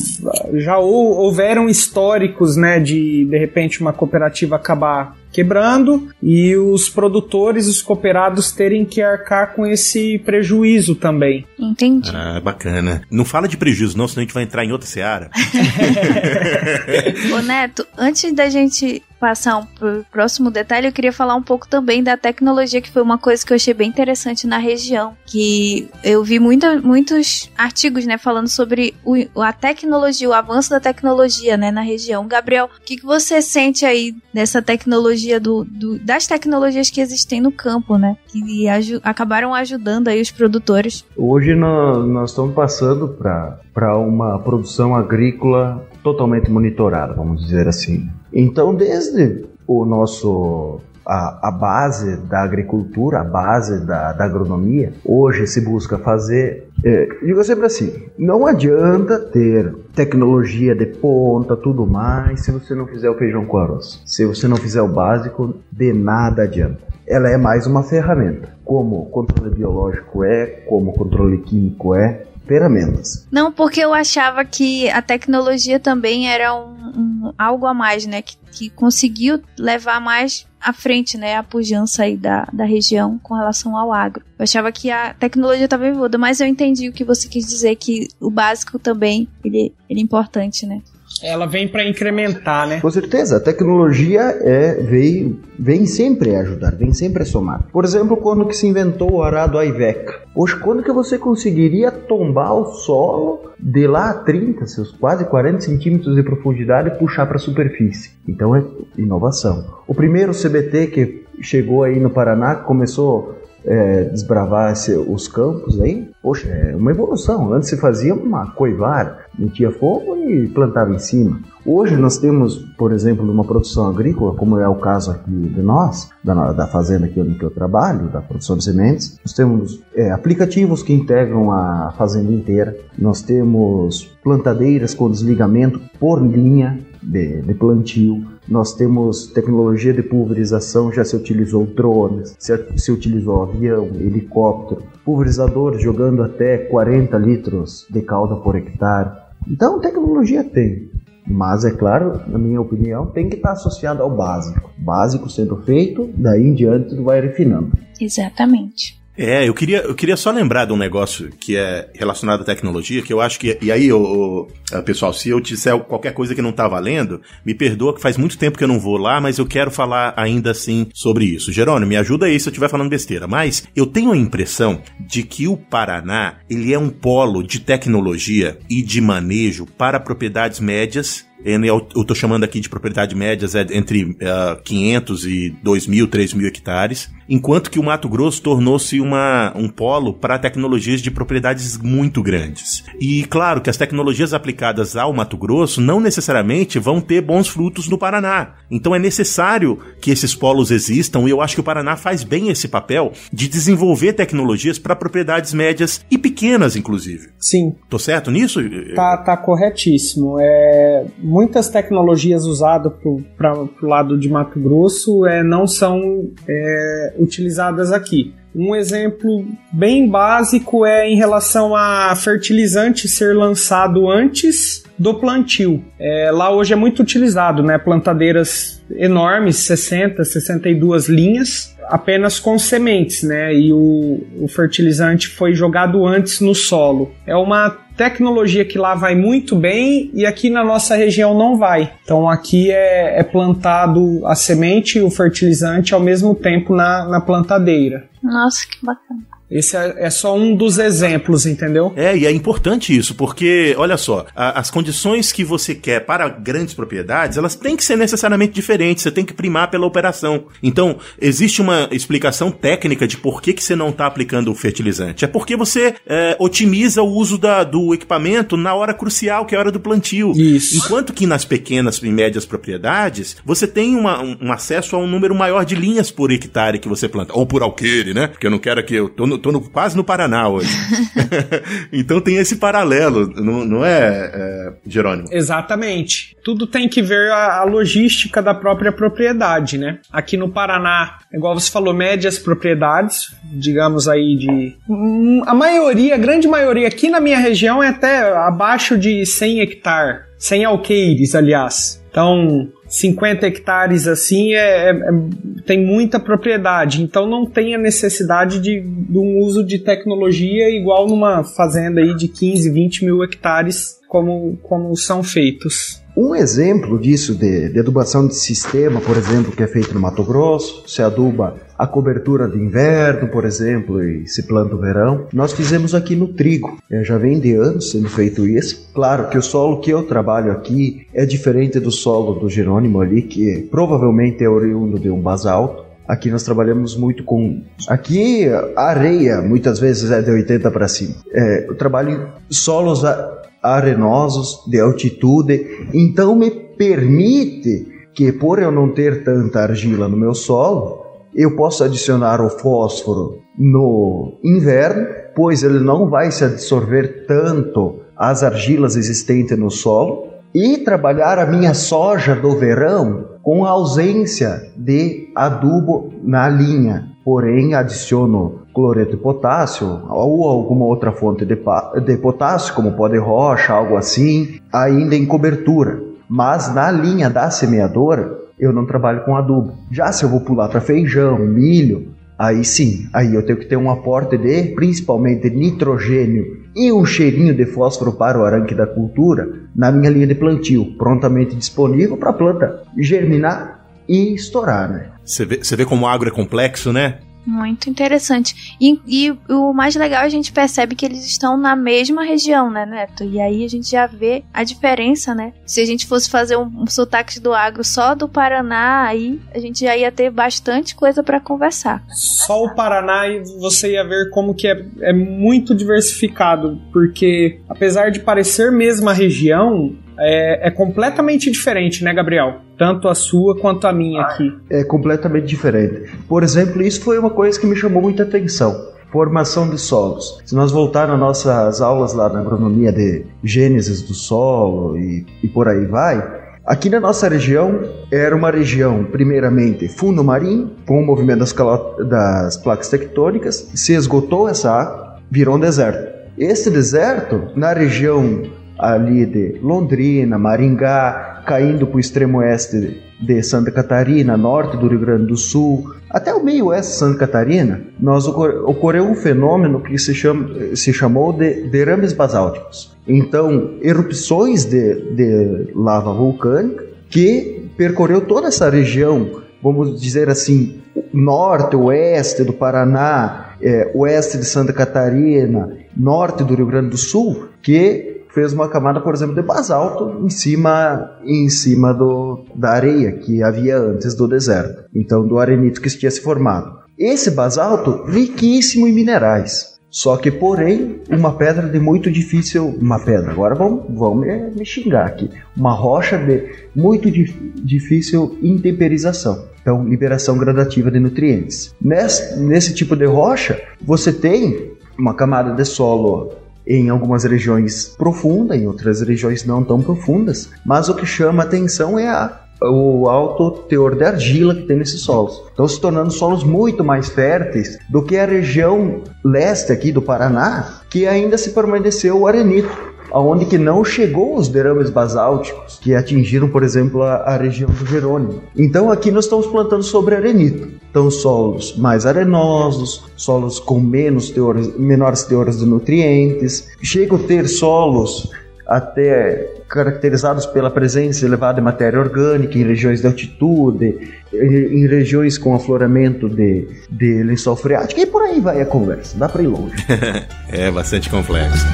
já houveram históricos, né? De de repente uma cooperativa acabar quebrando e os produtores, os cooperados terem que arcar com esse prejuízo também. Entendi. Ah, bacana. Não fala de prejuízo não, senão a gente vai entrar em outra seara. (laughs) Ô Neto, antes da gente passar um pro próximo detalhe, eu queria falar um pouco também da tecnologia, que foi uma coisa que eu achei bem interessante na região. Que eu vi muita, muitos artigos, né, falando sobre o, a tecnologia, o avanço da tecnologia, né, na região. Gabriel, o que, que você sente aí dessa tecnologia, do, do das tecnologias que existem no campo, né, que acabaram ajudando aí os produtores? Hoje nós, nós estamos passando para uma produção agrícola totalmente monitorada, vamos dizer assim. Então, desde o nosso a, a, base da agricultura, a base da, da agronomia, hoje se busca fazer. É, digo sempre assim: não adianta ter tecnologia de ponta, tudo mais, se você não fizer o feijão com arroz. Se você não fizer o básico, de nada adianta. Ela é mais uma ferramenta, como controle biológico é, como controle químico é, ferramentas. Não, porque eu achava que a tecnologia também era um, um algo a mais, né? Que, que conseguiu levar mais à frente, né, a pujança aí da, da região com relação ao agro. Eu achava que a tecnologia estava evoluindo, mas eu entendi o que você quis dizer, que o básico também, ele, ele é importante, né? Ela vem para incrementar, né? Com certeza, a tecnologia é, veio, vem sempre a ajudar, vem sempre a somar. Por exemplo, quando que se inventou o arado Aiveca. Poxa, quando que você conseguiria tombar o solo de lá a 30, seus quase 40 centímetros de profundidade e puxar para a superfície? Então é inovação. O primeiro CBT que chegou aí no Paraná, começou é, desbravar os campos aí, poxa, é uma evolução. Antes se fazia uma coivar, metia fogo e plantava em cima. Hoje nós temos, por exemplo, uma produção agrícola, como é o caso aqui de nós, da, da fazenda aqui onde eu trabalho, da produção de sementes, nós temos é, aplicativos que integram a fazenda inteira, nós temos plantadeiras com desligamento por linha de, de plantio, nós temos tecnologia de pulverização, já se utilizou drones, se, se utilizou avião, helicóptero, pulverizadores jogando até 40 litros de calda por hectare. Então, tecnologia tem. Mas, é claro, na minha opinião, tem que estar associado ao básico. Básico sendo feito, daí em diante tu vai refinando. Exatamente. É, eu queria, eu queria só lembrar de um negócio que é relacionado à tecnologia, que eu acho que. E aí, o, pessoal, se eu disser qualquer coisa que não tá valendo, me perdoa que faz muito tempo que eu não vou lá, mas eu quero falar ainda assim sobre isso. Jerônimo, me ajuda aí se eu estiver falando besteira. Mas eu tenho a impressão de que o Paraná ele é um polo de tecnologia e de manejo para propriedades médias eu estou chamando aqui de propriedade médias é entre uh, 500 e 2 mil, 3 mil hectares, enquanto que o Mato Grosso tornou-se um polo para tecnologias de propriedades muito grandes. E claro que as tecnologias aplicadas ao Mato Grosso não necessariamente vão ter bons frutos no Paraná. Então é necessário que esses polos existam e eu acho que o Paraná faz bem esse papel de desenvolver tecnologias para propriedades médias e pequenas, inclusive. Sim. Tô certo nisso? Tá, tá corretíssimo. É muitas tecnologias usadas para o lado de Mato Grosso é, não são é, utilizadas aqui. Um exemplo bem básico é em relação a fertilizante ser lançado antes do plantio. É, lá hoje é muito utilizado, né? Plantadeiras enormes, 60, 62 linhas, apenas com sementes, né? E o, o fertilizante foi jogado antes no solo. É uma tecnologia que lá vai muito bem e aqui na nossa região não vai. Então aqui é, é plantado a semente e o fertilizante ao mesmo tempo na, na plantadeira. Nossa, que bacana. Esse é, é, só um dos exemplos, entendeu? É, e é importante isso, porque, olha só, a, as condições que você quer para grandes propriedades, elas têm que ser necessariamente diferentes, você tem que primar pela operação. Então, existe uma explicação técnica de por que, que você não está aplicando o fertilizante. É porque você é, otimiza o uso da, do equipamento na hora crucial, que é a hora do plantio. Isso. Enquanto que nas pequenas e médias propriedades, você tem uma, um, um, acesso a um número maior de linhas por hectare que você planta. Ou por alqueire, né? Porque eu não quero que eu tô tô no, quase no Paraná hoje. (laughs) (laughs) então tem esse paralelo, não, não é, é, Jerônimo? Exatamente. Tudo tem que ver a, a, logística da própria propriedade, né? Aqui no Paraná, igual você falou, médias propriedades, digamos aí de. Hum, a maioria, a grande maioria aqui na minha região é até abaixo de 100 hectares. 100 alqueires, aliás. Então, 50 hectares assim é, é, é, tem muita propriedade, então não tem a necessidade de, de, um uso de tecnologia igual numa fazenda aí de 15, 20 mil hectares como, como são feitos. Um exemplo disso de, de, adubação de sistema, por exemplo, que é feito no Mato Grosso, se aduba a cobertura de inverno, por exemplo, e se planta o verão, nós fizemos aqui no trigo. É, já vem de anos sendo feito isso. Claro que o solo que eu trabalho aqui é diferente do solo do Jerônimo ali, que provavelmente é oriundo de um basalto. Aqui nós trabalhamos muito com. Aqui a areia muitas vezes é de 80 para cima. É, eu trabalho em solos arenosos, de altitude, então me permite que, por eu não ter tanta argila no meu solo, eu posso adicionar o fósforo no inverno, pois ele não vai se absorver tanto as argilas existentes no solo, e trabalhar a minha soja do verão com ausência de adubo na linha. Porém, adiciono cloreto de potássio ou alguma outra fonte de, de potássio, como pó de rocha, algo assim, ainda em cobertura. Mas na linha da semeadora, eu não trabalho com adubo. Já se eu vou pular para feijão, milho, aí sim, aí eu tenho que ter um aporte de principalmente nitrogênio e um cheirinho de fósforo para o arranque da cultura na minha linha de plantio, prontamente disponível para a planta germinar e estourar, né? Você vê, você vê como o agro é complexo, né? Muito interessante. E, e, o mais legal, a gente percebe que eles estão na mesma região, né, Neto? E aí a gente já vê a diferença, né? Se a gente fosse fazer um, um sotaque do agro só do Paraná, aí a gente já ia ter bastante coisa para conversar. Só o Paraná e você ia ver como que é, é muito diversificado, porque apesar de parecer mesma região, é, é, completamente diferente, né, Gabriel? Tanto a sua quanto a minha aqui. É completamente diferente. Por exemplo, isso foi uma coisa que me chamou muita atenção. Formação de solos. Se nós voltar nas nossas aulas lá na agronomia de gênesis do solo e, e por aí vai, Aqui na nossa região, era uma região, primeiramente, fundo marinho, com o movimento das, das placas tectônicas, se esgotou essa água, virou um deserto. Esse deserto, na região ali de Londrina, Maringá, caindo para o extremo oeste de Santa Catarina, norte do Rio Grande do Sul, até o meio oeste de Santa Catarina, nós ocorreu um fenômeno que se, chama, se chamou de derrames basálticos. Então, erupções de, de lava vulcânica que percorreu toda essa região, vamos dizer assim, norte, oeste do Paraná, é, oeste de Santa Catarina, norte do Rio Grande do Sul, que fez uma camada, por exemplo, de basalto em cima, em cima do, da areia que havia antes do deserto. Então, do arenito que tinha se formado. Esse basalto, riquíssimo em minerais. Só que, porém, uma pedra de muito difícil. Uma pedra, agora vamos, vamos me, me xingar aqui. Uma rocha de muito di, difícil intemperização. Então, liberação gradativa de nutrientes. Nesse, nesse tipo de rocha, você tem uma camada de solo em algumas regiões profunda, em outras regiões não tão profundas, mas o que chama atenção é a, o alto teor de argila que tem nesses solos. Estão se tornando solos muito mais férteis do que a região leste aqui do Paraná, que ainda se permaneceu arenito aonde que não chegou os derames basálticos que atingiram, por exemplo, a, a, região do Jerônimo. Então aqui nós estamos plantando sobre arenito. Então solos mais arenosos, solos com menos teores, menores teores de nutrientes. Chega a ter solos até caracterizados pela presença elevada de matéria orgânica em regiões de altitude, em regiões com afloramento de, de lençol freático, e por aí vai a conversa, dá para ir longe. (laughs) é bastante complexo.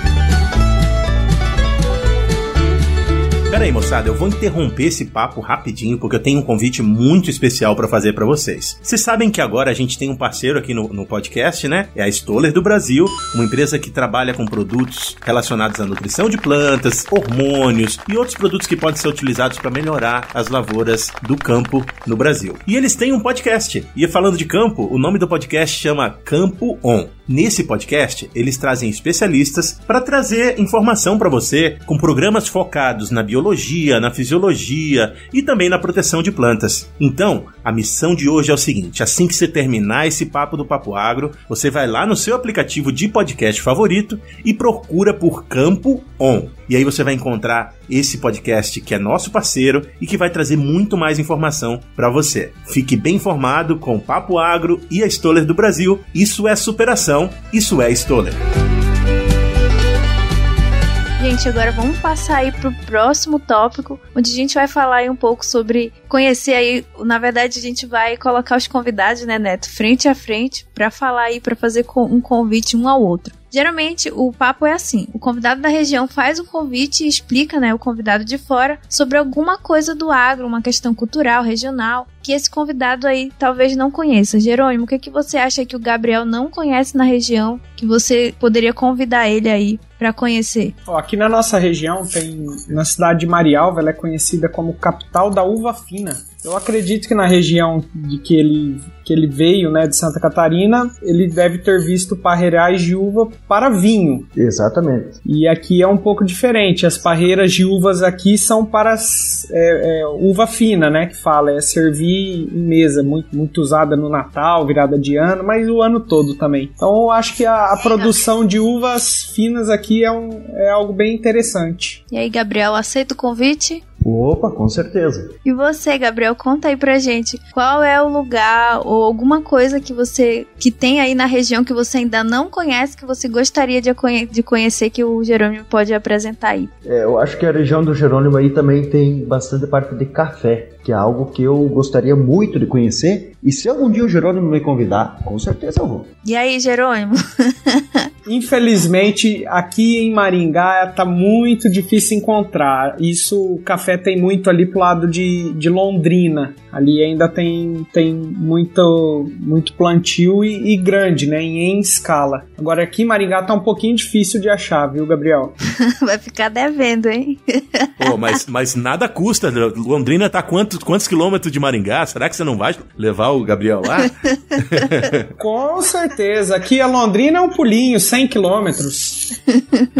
Pera aí, moçada, eu vou interromper esse papo rapidinho porque eu tenho um convite muito especial para fazer para vocês. Vocês sabem que agora a gente tem um parceiro aqui no, no podcast, né? É a Stoller do Brasil, uma empresa que trabalha com produtos relacionados à nutrição de plantas, hormônios e outros produtos que podem ser utilizados para melhorar as lavouras do campo no Brasil. E eles têm um podcast. E falando de campo, o nome do podcast chama Campo On. Nesse podcast, eles trazem especialistas para trazer informação para você com programas focados na biologia, na fisiologia e também na proteção de plantas. Então, a missão de hoje é o seguinte: assim que você terminar esse papo do Papo Agro, você vai lá no seu aplicativo de podcast favorito e procura por Campo On. E aí você vai encontrar esse podcast que é nosso parceiro e que vai trazer muito mais informação para você. Fique bem informado com o Papo Agro e a Stoller do Brasil. Isso é superação isso é Stoller. Gente, agora vamos passar aí pro próximo tópico, onde a gente vai falar aí um pouco sobre conhecer aí, na verdade a gente vai colocar os convidados, né, Neto, frente a frente para falar aí, para fazer um convite um ao outro. Geralmente o papo é assim: o convidado da região faz um convite e explica, né, o convidado de fora sobre alguma coisa do agro, uma questão cultural, regional, que esse convidado aí talvez não conheça. Jerônimo, o que, que você acha que o Gabriel não conhece na região que você poderia convidar ele aí para conhecer? Aqui na nossa região tem, na cidade de Marialva, ela é conhecida como capital da uva fina. Eu acredito que na região de que ele que ele veio, né, de Santa Catarina, ele deve ter visto parreirais de uva para vinho. Exatamente. E aqui é um pouco diferente. As parreiras de uvas aqui são para é, é, uva fina, né, que fala, é servir em mesa, muito, muito usada no Natal, virada de ano, mas o ano todo também. Então eu acho que a, a produção de uvas finas aqui é, um, é algo bem interessante. E aí, Gabriel, aceita o convite? Opa, com certeza. E você, Gabriel, conta aí pra gente qual é o lugar ou alguma coisa que você que tem aí na região que você ainda não conhece, que você gostaria de, conhe de conhecer que o Jerônimo pode apresentar aí. É, eu acho que a região do Jerônimo aí também tem bastante parte de café, que é algo que eu gostaria muito de conhecer. E se algum dia o Jerônimo me convidar, com certeza eu vou. E aí, Jerônimo? (laughs) Infelizmente, aqui em Maringá tá muito difícil encontrar. Isso, o café tem muito ali pro lado de, de Londrina. Ali ainda tem, tem muito, muito plantio e, e grande, né? Em, em, escala. Agora aqui em Maringá tá um pouquinho difícil de achar, viu, Gabriel? (laughs) Vai ficar devendo, hein? Pô, mas, mas nada custa. Londrina tá quantos, quantos quilômetros de Maringá? Será que você não vai levar o Gabriel lá? (laughs) Com certeza. Aqui a Londrina é um pulinho, 100 quilômetros.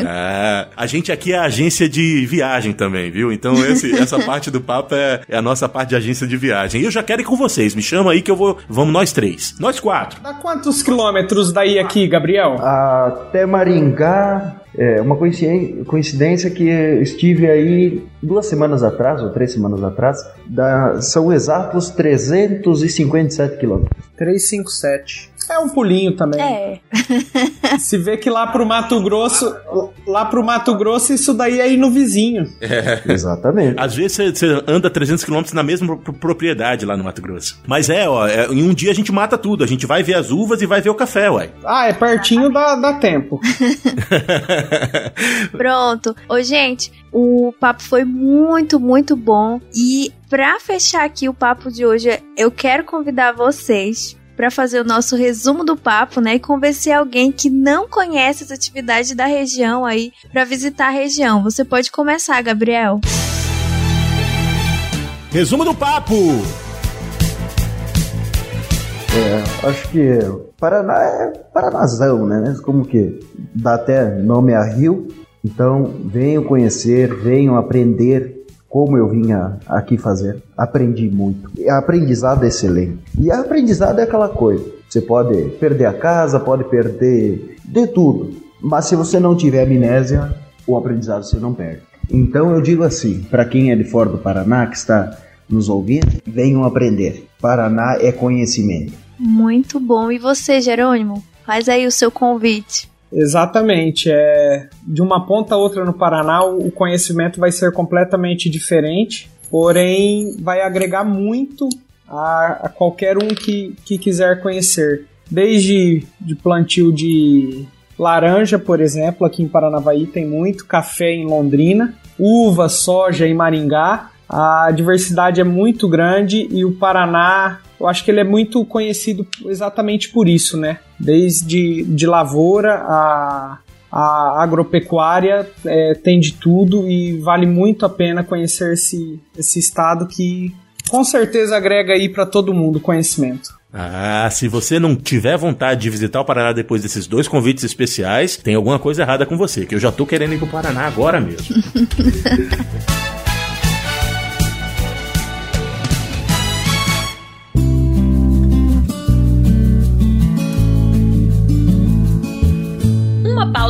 Ah, a gente aqui é agência de viagem também, viu? Então esse, essa parte do papo é, é, a nossa parte de agência de viagem. E eu já quero ir com vocês. Me chama aí que eu vou. Vamos nós três. Nós quatro. Dá quantos quilômetros daí aqui, Gabriel? Até Maringá. É uma coincidência que estive aí duas semanas atrás, ou três semanas atrás, da, são exatos 357 quilômetros. 357. É um pulinho também. É. (laughs) Se vê que lá pro Mato Grosso, lá pro Mato Grosso, isso daí é ir no vizinho. É. (laughs) Exatamente. Às vezes você anda 300 quilômetros na mesma propriedade lá no Mato Grosso. Mas é, ó, é, em um dia a gente mata tudo. A gente vai ver as uvas e vai ver o café, uai. Ah, é pertinho, dá, dá tempo. (laughs) Pronto. Ô, gente, o papo foi muito, muito bom. E para fechar aqui o papo de hoje, eu quero convidar vocês para fazer o nosso resumo do papo, né, e convencer alguém que não conhece as atividades da região aí para visitar a região. Você pode começar, Gabriel. Resumo do papo. É, acho que Paraná é Paranazão, né? Como que dá até nome a rio. Então, venham conhecer, venham aprender como eu vinha aqui fazer. Aprendi muito. Aprendizado é excelente. E aprendizado é aquela coisa. Você pode perder a casa, pode perder de tudo. Mas se você não tiver amnésia, o aprendizado você não perde. Então eu digo assim, para quem é de fora do Paraná que está nos ouvindo, venham aprender. Paraná é conhecimento. Muito bom. E você, Jerônimo? Faz aí o seu convite. Exatamente. É, de uma ponta a outra no Paraná, o conhecimento vai ser completamente diferente, porém vai agregar muito a, a qualquer um que, que quiser conhecer. Desde de plantio de laranja, por exemplo, aqui em Paranavaí tem muito, café em Londrina, uva, soja em Maringá. A diversidade é muito grande e o Paraná eu acho que ele é muito conhecido exatamente por isso, né? Desde de lavoura a, a agropecuária é, tem de tudo e vale muito a pena conhecer esse, esse estado que com certeza agrega aí para todo mundo conhecimento. Ah, se você não tiver vontade de visitar o Paraná depois desses dois convites especiais, tem alguma coisa errada com você, que eu já tô querendo ir pro Paraná agora mesmo. (laughs)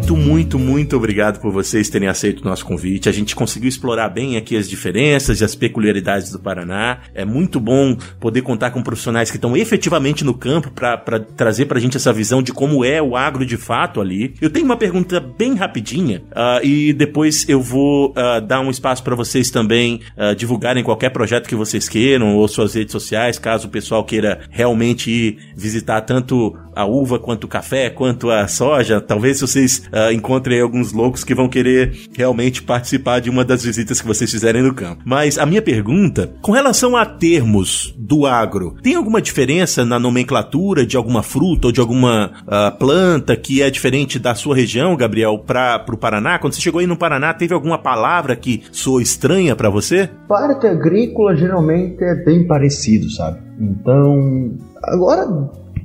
Muito, muito, muito obrigado por vocês terem aceito o nosso convite. A gente conseguiu explorar bem aqui as diferenças e as peculiaridades do Paraná. É muito bom poder contar com profissionais que estão efetivamente no campo para trazer para a gente essa visão de como é o agro de fato ali. Eu tenho uma pergunta bem rapidinha uh, e depois eu vou uh, dar um espaço para vocês também uh, divulgarem qualquer projeto que vocês queiram ou suas redes sociais, caso o pessoal queira realmente ir visitar tanto a uva quanto o café, quanto a soja. Talvez vocês uh, encontrem alguns loucos que vão querer realmente participar de uma das visitas que vocês fizerem no campo. Mas a minha pergunta, com relação a termos do agro, tem alguma diferença na nomenclatura de alguma fruta ou de alguma uh, planta que é diferente da sua região, Gabriel, para o Paraná? Quando você chegou aí no Paraná, teve alguma palavra que soou estranha para você? Parte agrícola geralmente é bem parecido, sabe? Então, agora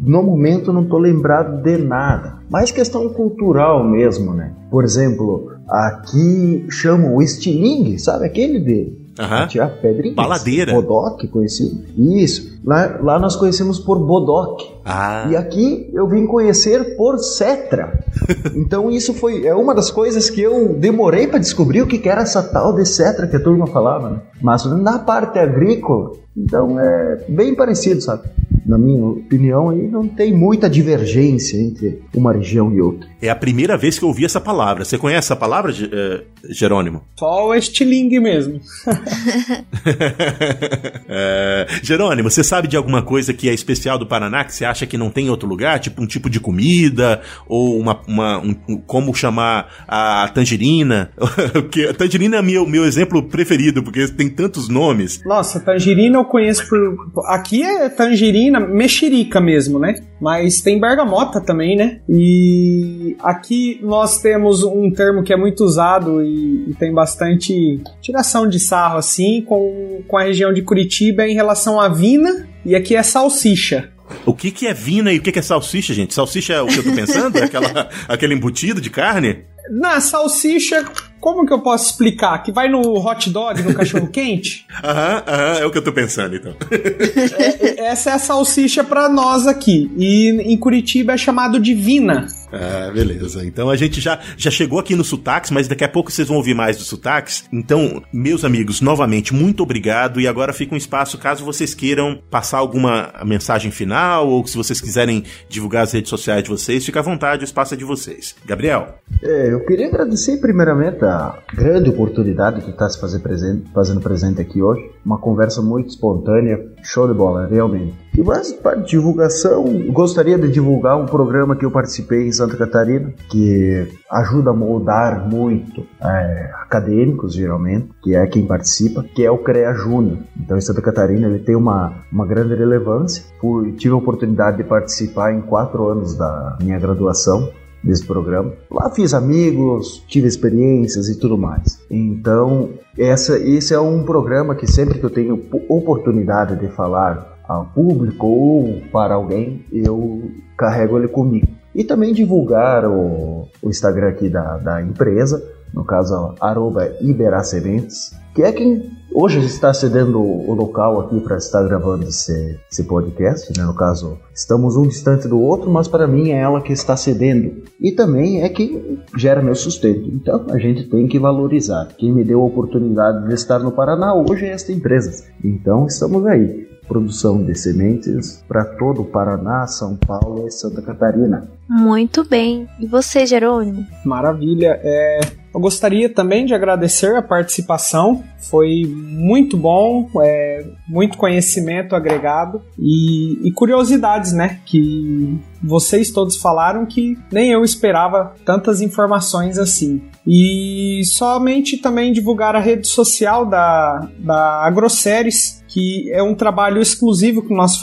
no momento não estou lembrado de nada. Mais questão cultural mesmo, né? Por exemplo, aqui chamam o estilingue, sabe aquele de Uhum. tirar pedrinhas? Baladeira. Bodoque, conhecido. Isso. Lá, lá nós conhecemos por bodoque. Ah. E aqui eu vim conhecer por cetra. (laughs) então isso foi é uma das coisas que eu demorei para descobrir o que, que era essa tal de cetra que a turma falava. Né? Mas na parte agrícola, então é bem parecido, sabe? Na minha opinião, aí não tem muita divergência entre uma região e outra. É a primeira vez que eu ouvi essa palavra. Você conhece essa palavra, uh, Jerônimo? Só o estilingue mesmo. (laughs) é, Jerônimo, você sabe de alguma coisa que é especial do Paraná que você acha que não tem em outro lugar? Tipo um tipo de comida? Ou uma, uma um, como chamar a tangerina? (laughs) a tangerina é meu, meu exemplo preferido, porque tem tantos nomes. Nossa, tangerina eu conheço por. Aqui é tangerina mexerica mesmo, né? Mas tem bergamota também, né? E aqui nós temos um termo que é muito usado e, e tem bastante tiração de sarro, assim, com, com a região de Curitiba em relação à vina, e aqui é salsicha. O que, que é vina e o que, que é salsicha, gente? Salsicha é o que eu tô pensando? É aquela, (laughs) aquele embutido de carne? Na salsicha, como que eu posso explicar? Que vai no hot dog, no cachorro (laughs) quente? Aham, aham, é o que eu tô pensando então. é, essa é a salsicha para nós aqui. E em Curitiba é chamado de vina. Ah, beleza. Então a gente já, já chegou aqui no sotaques, mas daqui a pouco vocês vão ouvir mais dos sotaques. Então, meus amigos, novamente, muito obrigado. E agora fica um espaço caso vocês queiram passar alguma mensagem final ou se vocês quiserem divulgar as redes sociais de vocês, fica à vontade, o espaço é de vocês. Gabriel. É, eu queria agradecer primeiramente a grande oportunidade que está se fazer presente, fazendo presente aqui hoje. Uma conversa muito espontânea, show de bola, realmente. E mais para divulgação, gostaria de divulgar um programa que eu participei em Santa Catarina, que ajuda a moldar muito é, acadêmicos, geralmente, que é quem participa, que é o CREA Júnior. Então, em Santa Catarina, ele tem uma, uma grande relevância. Fui, tive a oportunidade de participar em quatro anos da minha graduação desse programa. Lá fiz amigos, tive experiências e tudo mais. Então, essa, esse é um programa que sempre que eu tenho oportunidade de falar ao público ou para alguém, eu carrego ele comigo. E também divulgar o, o Instagram aqui da, da empresa, no caso, arroba Iberacementes, que é quem hoje está cedendo o local aqui para estar gravando esse, esse podcast, né? No caso, estamos um distante do outro, mas para mim é ela que está cedendo. E também é quem gera meu sustento. Então a gente tem que valorizar. Quem me deu a oportunidade de estar no Paraná hoje é esta empresa. Então estamos aí produção de sementes para todo o Paraná, São Paulo e Santa Catarina. Muito bem. E você, Jerônimo? Maravilha. É, eu gostaria também de agradecer a participação. Foi muito bom, é, muito conhecimento agregado e, e curiosidades, né? Que vocês todos falaram que nem eu esperava tantas informações assim. E somente também divulgar a rede social da, da Agroséries, que é um trabalho exclusivo que nós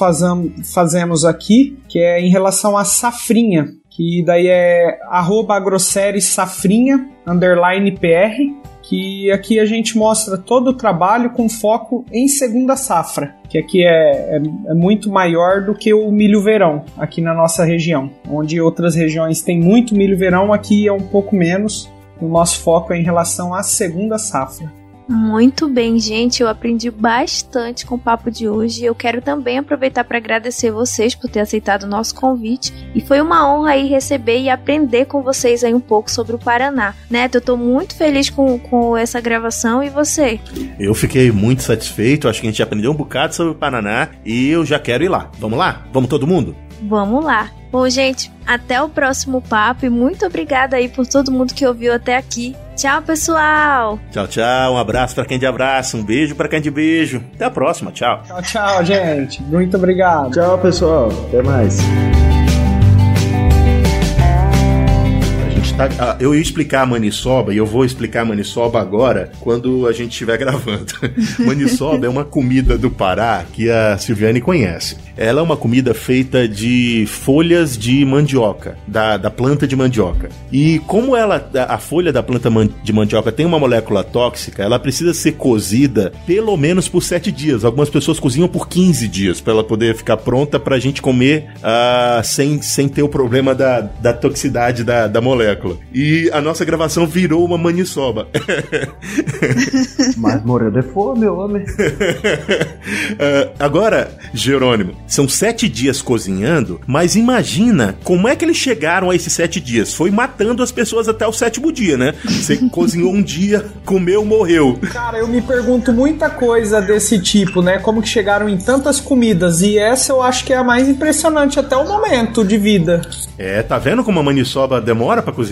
fazemos aqui, que é em relação à safrinha, que daí é arroba safrinha, underline PR, que aqui a gente mostra todo o trabalho com foco em segunda safra, que aqui é, é, é, muito maior do que o milho verão aqui na nossa região, onde outras regiões têm muito milho verão, aqui é um pouco menos. O nosso foco é em relação à segunda safra. Muito bem, gente. Eu aprendi bastante com o papo de hoje. Eu quero também aproveitar para agradecer vocês por ter aceitado o nosso convite. E foi uma honra aí receber e aprender com vocês aí um pouco sobre o Paraná. Neto, eu tô muito feliz com, com essa gravação. E você? Eu fiquei muito satisfeito. Acho que a gente aprendeu um bocado sobre o Paraná. E eu já quero ir lá. Vamos lá? Vamos todo mundo? Vamos lá. Bom, gente, até o próximo papo e muito obrigada aí por todo mundo que ouviu até aqui. Tchau, pessoal. Tchau, tchau. Um abraço para quem de abraço, um beijo para quem de beijo. Até a próxima. Tchau. Tchau, tchau, gente. Muito obrigado. Tchau, pessoal. Até mais. Tá, ah, eu ia explicar a maniçoba e eu vou explicar a maniçoba agora quando a gente estiver (laughs) gravando. maniçoba é uma comida do Pará que a Silviane conhece. Ela é uma comida feita de folhas de mandioca, da, da planta de mandioca. E como ela, a folha da planta de mandioca tem uma molécula tóxica, ela precisa ser cozida pelo menos por 7 dias. Algumas pessoas cozinham por 15 dias para ela poder ficar pronta para a gente comer uh, sem, sem ter o problema da, da toxicidade da, da molécula. E a nossa gravação virou uma maniçoba. (laughs) Mas morreu de fome, homem. uh, (laughs) agora, Jerônimo, são sete dias cozinhando, mas imagina como é que eles chegaram a esses sete dias. Foi matando as pessoas até o sétimo dia, né? Você (laughs) cozinhou um dia, comeu, morreu. Cara, eu me pergunto muita coisa desse tipo, né? Como que chegaram em tantas comidas. E essa eu acho que é a mais impressionante até o momento de vida. É, tá vendo como a maniçoba demora para cozinhar?